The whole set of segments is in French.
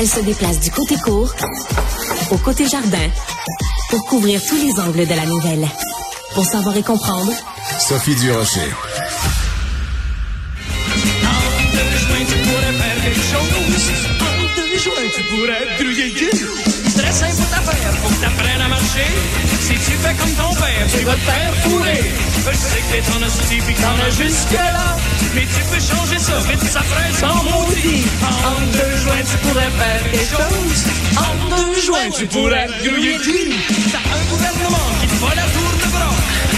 Elle se déplace du côté court au côté jardin pour couvrir tous les angles de la nouvelle. Pour savoir et comprendre, Sophie Durocher. En deux joints, tu pourrais faire quelque chose. En deux joints, tu pourrais griller. Très simple ta faire, faut que t'apprennes à marcher. Si tu fais comme ton père, tu vas te faire fourrer. Je sais que t'es en hostie pis que t'en as jusque là. Mais tu peux changer ça, vite ça ferait sans maudit. En deux joints, tu pourrais faire quelque chose. En deux joints, tu pourrais griller. T'as un gouvernement qui te va la tour de bras.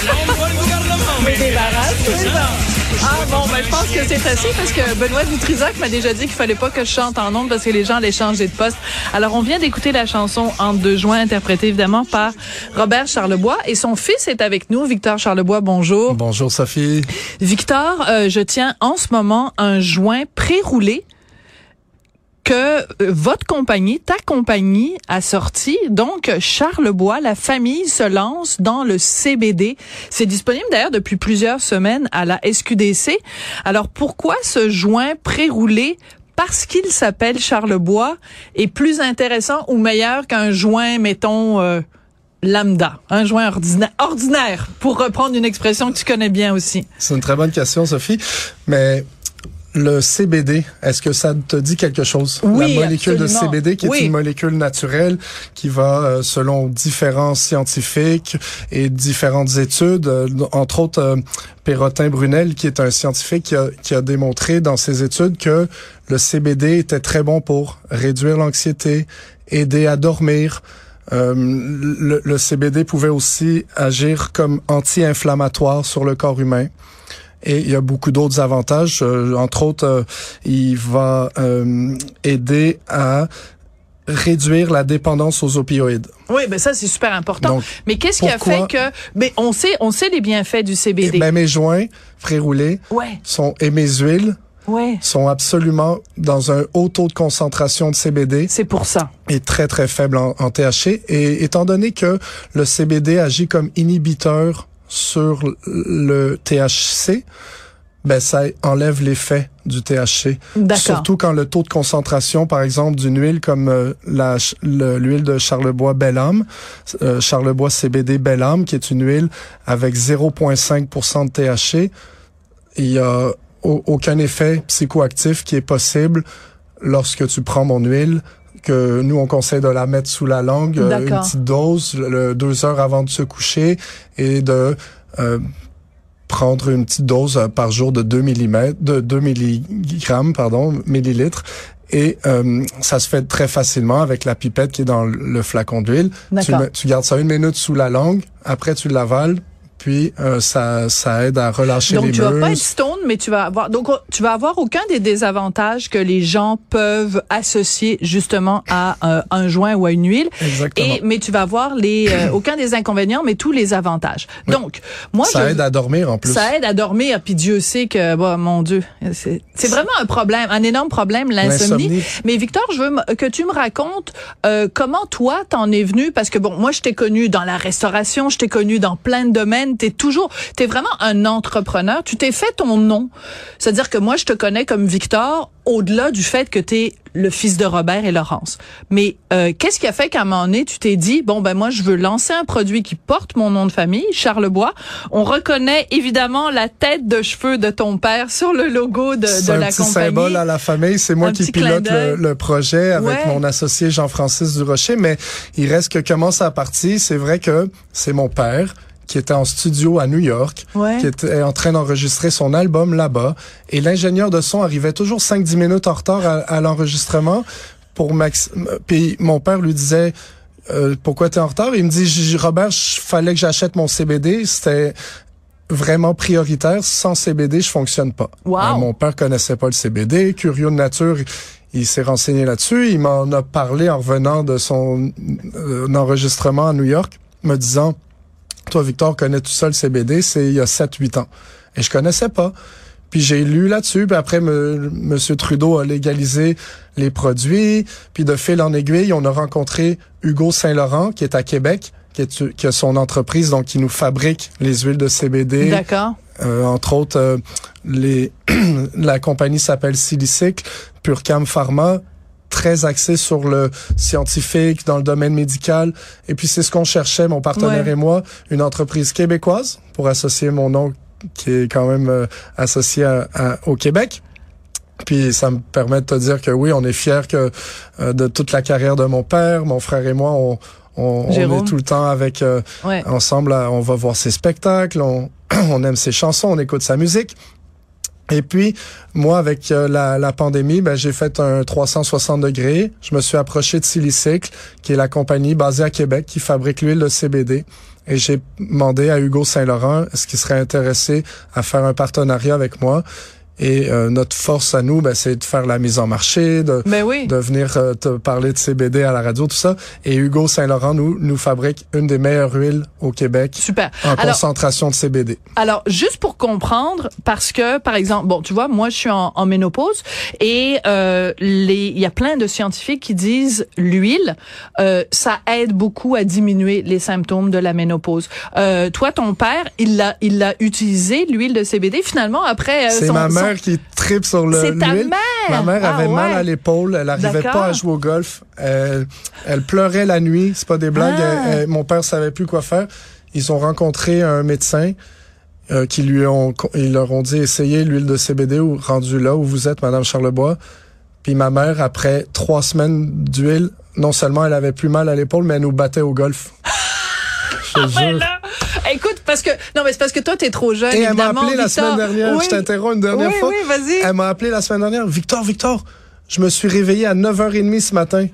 Là, on voit le gouvernement, mais débarrasse-toi. Ah bon, ben je pense que c'est assez parce que Benoît Dutrisac m'a déjà dit qu'il fallait pas que je chante en ondes parce que les gens allaient changer de poste. Alors on vient d'écouter la chanson En deux joints interprétée évidemment par Robert Charlebois et son fils est avec nous, Victor Charlebois. Bonjour. Bonjour Sophie. Victor, euh, je tiens en ce moment un joint pré-roulé euh, votre compagnie, ta compagnie a sorti. Donc, Charlebois, la famille se lance dans le CBD. C'est disponible d'ailleurs depuis plusieurs semaines à la SQDC. Alors, pourquoi ce joint pré-roulé? Parce qu'il s'appelle Charlebois est plus intéressant ou meilleur qu'un joint, mettons, euh, lambda, un joint ordinaire, ordinaire, pour reprendre une expression que tu connais bien aussi. C'est une très bonne question, Sophie. Mais le CBD, est-ce que ça te dit quelque chose? Oui, La molécule absolument. de CBD, qui Oui. est une molécule naturelle qui va, euh, selon différents scientifiques et différentes études, euh, entre autres euh, Perrotin Brunel, qui est un scientifique qui a, qui a démontré dans ses études que le CBD était très bon pour réduire l'anxiété, aider à dormir, euh, le, le CBD pouvait aussi agir comme anti-inflammatoire sur le corps humain. Et il y a beaucoup d'autres avantages. Euh, entre autres, euh, il va euh, aider à réduire la dépendance aux opioïdes. Oui, ben ça c'est super important. Donc, mais qu'est-ce qui a fait que mais on sait on sait les bienfaits du CBD. Ben, mes joints pré-roulés ouais, sont, et mes huiles ouais. sont absolument dans un haut taux de concentration de CBD C'est pour ça. et très très faible en, en THC. Et étant donné que le CBD agit comme inhibiteur sur le THC, ben ça enlève l'effet du THC. D'accord. Surtout quand le taux de concentration, par exemple, d'une huile comme euh, l'huile de Charlebois Bellam, euh, Charlebois CBD Bellam, qui est une huile avec 0,5% de THC, il y a au- aucun effet psychoactif qui est possible lorsque tu prends mon huile que nous on conseille de la mettre sous la langue euh, une petite dose le- deux heures avant de se coucher et de euh, prendre une petite dose euh, par jour de 2 mm, de 2 milligrammes, pardon, millilitres. Et euh, ça se fait très facilement avec la pipette qui est dans le flacon d'huile. Tu, tu gardes ça une minute sous la langue, après tu l'avales, puis euh, ça, ça aide à relâcher Donc les tu vas pas être stone, mais tu vas avoir donc tu vas avoir aucun des désavantages que les gens peuvent associer justement à euh, un joint ou à une huile. Exactement. Et mais tu vas avoir les euh, aucun des inconvénients, mais tous les avantages. Donc moi ça je aide à dormir en plus. ça aide à dormir, puis Dieu sait que, bah, mon Dieu, c'est c'est vraiment un problème, un énorme problème, l'insomnie. Mais Victor, je veux que tu me racontes euh, comment toi t'en es venu, parce que bon, moi je t'ai connu dans la restauration, je t'ai connu dans plein de domaines, t'es toujours, t'es vraiment un entrepreneur, tu t'es fait ton nom. C'est-à-dire que moi je te connais comme Victor, au-delà du fait que t'es le fils de Robert et Laurence. Mais euh, qu'est-ce qui a fait qu'à un moment donné, tu t'es dit, bon, ben moi, je veux lancer un produit qui porte mon nom de famille, Charlebois. On reconnaît évidemment la tête de cheveux de ton père sur le logo de, de un la petit compagnie. symbole à la famille. C'est moi Un qui pilote le, le projet avec Ouais. mon associé Jean-Francis Durocher. Mais il reste que comment ça a parti? C'est vrai que c'est mon père qui était en studio à New York, Ouais. qui était en train d'enregistrer son album là-bas. Et l'ingénieur de son arrivait toujours 5-10 minutes en retard à, à l'enregistrement. Pour Max... Puis mon père lui disait... Euh, pourquoi t'es en retard? Il me dit, Robert, fallait que j'achète mon CBD. C'était vraiment prioritaire. Sans CBD, je fonctionne pas. Wow. Euh, mon père connaissait pas le CBD. Curieux de nature, il s'est renseigné là-dessus. Il m'en a parlé en revenant de son euh, enregistrement à New York, me disant, toi, Victor, connais tout ça le CBD, c'est il y a 7-8 ans. Et je connaissais pas. Puis j'ai lu là-dessus, puis après, me, Monsieur Trudeau a légalisé les produits. Puis de fil en aiguille, on a rencontré Hugo Saint-Laurent, qui est à Québec, qui, est, qui a son entreprise, donc qui nous fabrique les huiles de CBD. D'accord. Euh, entre autres, euh, les la compagnie s'appelle Silicycle, Purcam Pharma. Très axé sur le scientifique, dans le domaine médical. Et puis c'est ce qu'on cherchait, mon partenaire Ouais. et moi, une entreprise québécoise pour associer mon nom qui est quand même euh, associé à- à- au Québec. Puis ça me permet de te dire que oui, on est fiers que euh, de toute la carrière de mon père, mon frère et moi, on, on, on est tout le temps avec euh, Ouais. ensemble. On va voir ses spectacles, on, on aime ses chansons, on écoute sa musique. Et puis, moi, avec euh, la, la pandémie, ben, j'ai fait un 360 degrés. Je me suis approché de Silicycle, qui est la compagnie basée à Québec qui fabrique l'huile de CBD. Et j'ai demandé à Hugo Saint-Laurent est-ce qu'il serait intéressé à faire un partenariat avec moi? Et euh, notre force à nous, ben, c'est de faire la mise en marché, de, Ben oui. de venir euh, te parler de CBD à la radio, tout ça. Et Hugo Saint-Laurent nous, nous fabrique une des meilleures huiles au Québec Super. en Alors, concentration de CBD. Alors, juste pour comprendre, parce que, par exemple, bon, tu vois, moi, je suis en, en ménopause et euh, les, il y a plein de scientifiques qui disent l'huile, euh, ça aide beaucoup à diminuer les symptômes de la ménopause. Euh, toi, ton père, il l'a, il l'a utilisé l'huile de CBD. Finalement, après, euh, son- ma son- mère qui tripe sur le C'est ta l'huile. mère? Ma mère Ah avait mal à l'épaule, elle arrivait D'accord. pas à jouer au golf. Elle, elle pleurait la nuit, c'est pas des blagues. Ah. Elle- elle- mon père savait plus quoi faire. Ils ont rencontré un médecin euh, qui lui ont ils leur ont dit essayez l'huile de CBD ou rendu là où vous êtes, Madame Charlebois. Puis ma mère, après trois semaines d'huile, non seulement elle avait plus mal à l'épaule, mais elle nous battait au golf. Je te jure. Là. Écoute, parce que non, mais c'est parce que toi, t'es trop jeune. Et elle m'a appelé la semaine dernière. Oui. Je t'interromps une dernière oui, fois. Oui, vas-y. Elle m'a appelé la semaine dernière. Victor, Victor, je me suis réveillé à 9h30 ce matin.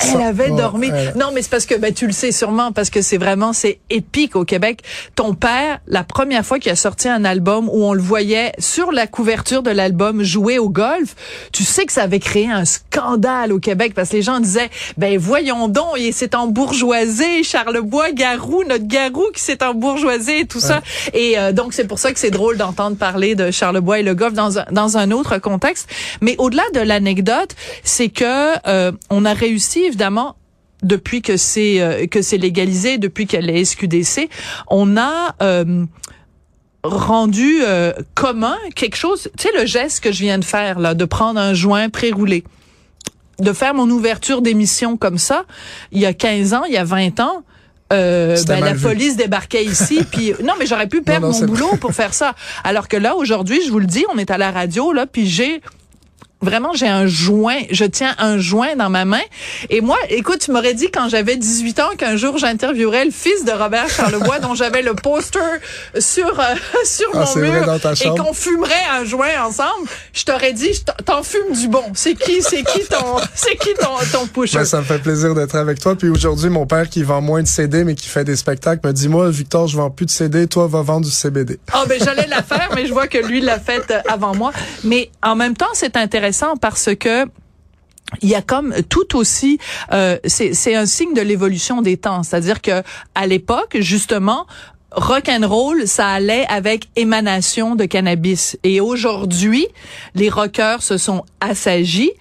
Elle avait dormi. Non, mais c'est parce que ben tu le sais sûrement parce que c'est vraiment c'est épique au Québec. Ton père, la première fois qu'il a sorti un album où on le voyait sur la couverture de l'album jouer au golf, tu sais que ça avait créé un scandale au Québec parce que les gens disaient ben voyons donc, il s'est embourgeoisé, Charlebois Garou, notre Garou qui s'est embourgeoisé et tout ça. Et euh, donc c'est pour ça que c'est drôle d'entendre parler de Charlebois et le golf dans un, dans un autre contexte. Mais au-delà de l'anecdote, c'est que euh, on a réussi évidemment depuis que c'est euh, que c'est légalisé, depuis qu'elle est SQDC, on a euh, rendu euh, commun quelque chose, tu sais le geste que je viens de faire là, de prendre un joint pré-roulé, de faire mon ouverture d'émission comme ça, il y a 15 ans, il y a 20 ans, euh, ben, la vu. police débarquait ici, puis non mais j'aurais pu perdre non, mon boulot pour faire ça. Alors que là aujourd'hui, je vous le dis, on est à la radio là, puis j'ai Vraiment, j'ai un joint, je tiens un joint dans ma main. Et moi, écoute, tu m'aurais dit quand j'avais 18 ans qu'un jour j'interviewerais le fils de Robert Charlebois dont j'avais le poster sur euh, sur Ah, mon mur dans ta et qu'on fumerait un joint ensemble. Je t'aurais dit, t'en- fumes du bon. C'est qui, c'est qui ton, c'est qui ton ton pusher? Ben, ça me fait plaisir d'être avec toi. Puis aujourd'hui, mon père qui vend moins de CD, mais qui fait des spectacles, me dit, moi, Victor, je vends plus de CD, toi, va vendre du CBD. Ah ben j'allais la faire, mais je vois que lui l'a faite avant moi. Mais en même temps, c'est intéressant parce que il y a comme tout aussi, euh, c'est c'est un signe de l'évolution des temps. C'est-à-dire que à l'époque, justement, rock and roll, ça allait avec émanation de cannabis. Et aujourd'hui, les rockers se sont assagis.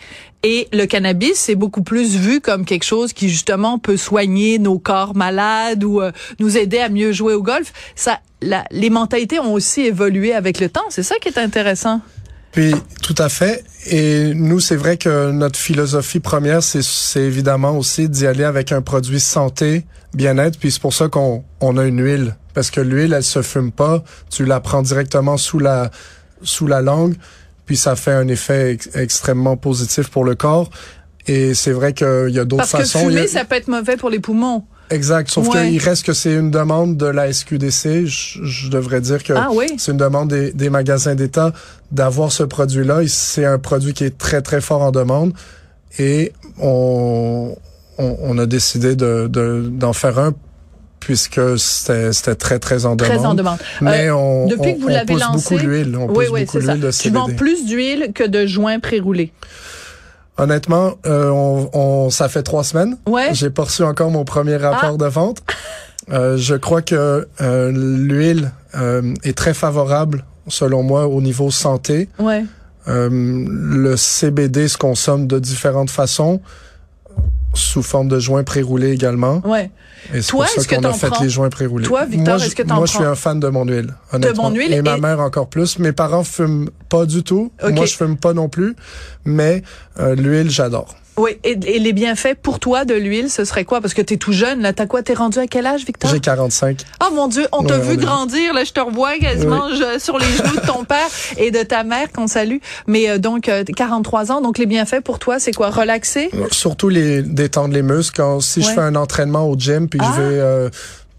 Et le cannabis, c'est beaucoup plus vu comme quelque chose qui justement peut soigner nos corps malades ou euh, nous aider à mieux jouer au golf. Ça, la- les mentalités ont aussi évolué avec le temps. C'est ça qui est intéressant. Puis, tout à fait. Et nous, c'est vrai que notre philosophie première, c'est, c'est évidemment aussi d'y aller avec un produit santé, bien-être. Puis c'est pour ça qu'on on a une huile. Parce que l'huile, elle se fume pas. Tu la prends directement sous la, sous la langue. Puis ça fait un effet ex- extrêmement positif pour le corps. Et c'est vrai qu'il y a d'autres Parce que façons. Y a- fumer, ça peut être mauvais pour les poumons. Exact. Sauf Ouais. qu'il reste que c'est une demande de la SQDC. Je, je devrais dire que Ah oui? c'est une demande des, des magasins d'État d'avoir ce produit-là. C'est un produit qui est très, très fort en demande. Et on, on, on a décidé de, de- d'en faire un puisque c'était, très, très en demande. Très en demande. Mais Euh, on, depuis on- que vous l'avez lancé, beaucoup l'huile. On oui, pousse oui, beaucoup c'est ça. l'huile de Tu CBD. vends plus d'huile que de joints pré-roulés. Honnêtement, euh, on, on, ça fait trois semaines. Ouais. J'ai pas reçu encore mon premier rapport de vente. Euh, je crois que euh, l'huile euh, est très favorable, selon moi, au niveau santé. Ouais. Euh, le CBD se consomme de différentes façons, sous forme de joints pré-roulés également. Ouais. Et c'est Toi, pour ça est-ce que qu'on a fait prends? les joints pré-roulés. Toi, Victor, moi, je- est-ce que t'en Moi, je suis un fan de mon huile, honnêtement. mon huile et, ma et- mère encore plus. Mes parents fument pas du tout. Moi, je fume pas non plus. Mais euh, l'huile, j'adore. Oui, et, et les bienfaits pour toi de l'huile, ce serait quoi? Parce que t'es tout jeune, là. T'as quoi? T'es rendu à quel âge, Victor? J'ai 45. Oh mon Dieu, on t'a Ouais, vu on grandir, là. Je te revois quasiment je- sur les genoux de ton père et de ta mère qu'on salue. Mais euh, donc, euh, 43 ans. Donc, les bienfaits pour toi, c'est quoi? Relaxer? Surtout les détendre les muscles. Quand, si Ouais. je fais un entraînement au gym puis Ah. je vais euh,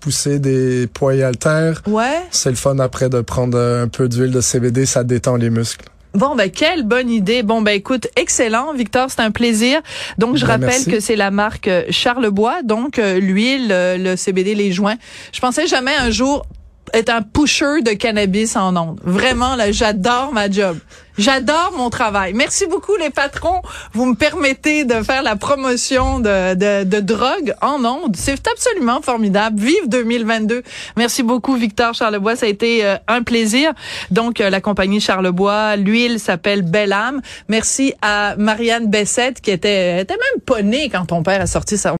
pousser des poids et haltères, Ouais. c'est le fun après de prendre euh, un peu d'huile de CBD, ça détend les muscles. Bon, ben, quelle bonne idée. Bon, ben, écoute, excellent, Victor, c'est un plaisir. Donc, je Ben, rappelle merci. que c'est la marque euh, Charlebois, donc euh, l'huile, euh, le CBD, les joints. Je pensais jamais un jour être un pusher de cannabis en ondes. Vraiment, là, j'adore ma job. J'adore mon travail. Merci beaucoup, les patrons. Vous me permettez de faire la promotion de, de, de drogue en ondes. C'est absolument formidable. Vive 2022. Merci beaucoup, Victor Charlebois. Ça a été euh, un plaisir. Donc, euh, la compagnie Charlebois, l'huile s'appelle Belle Âme. Merci à Marianne Bessette, qui était, était même pas quand ton père a sorti sa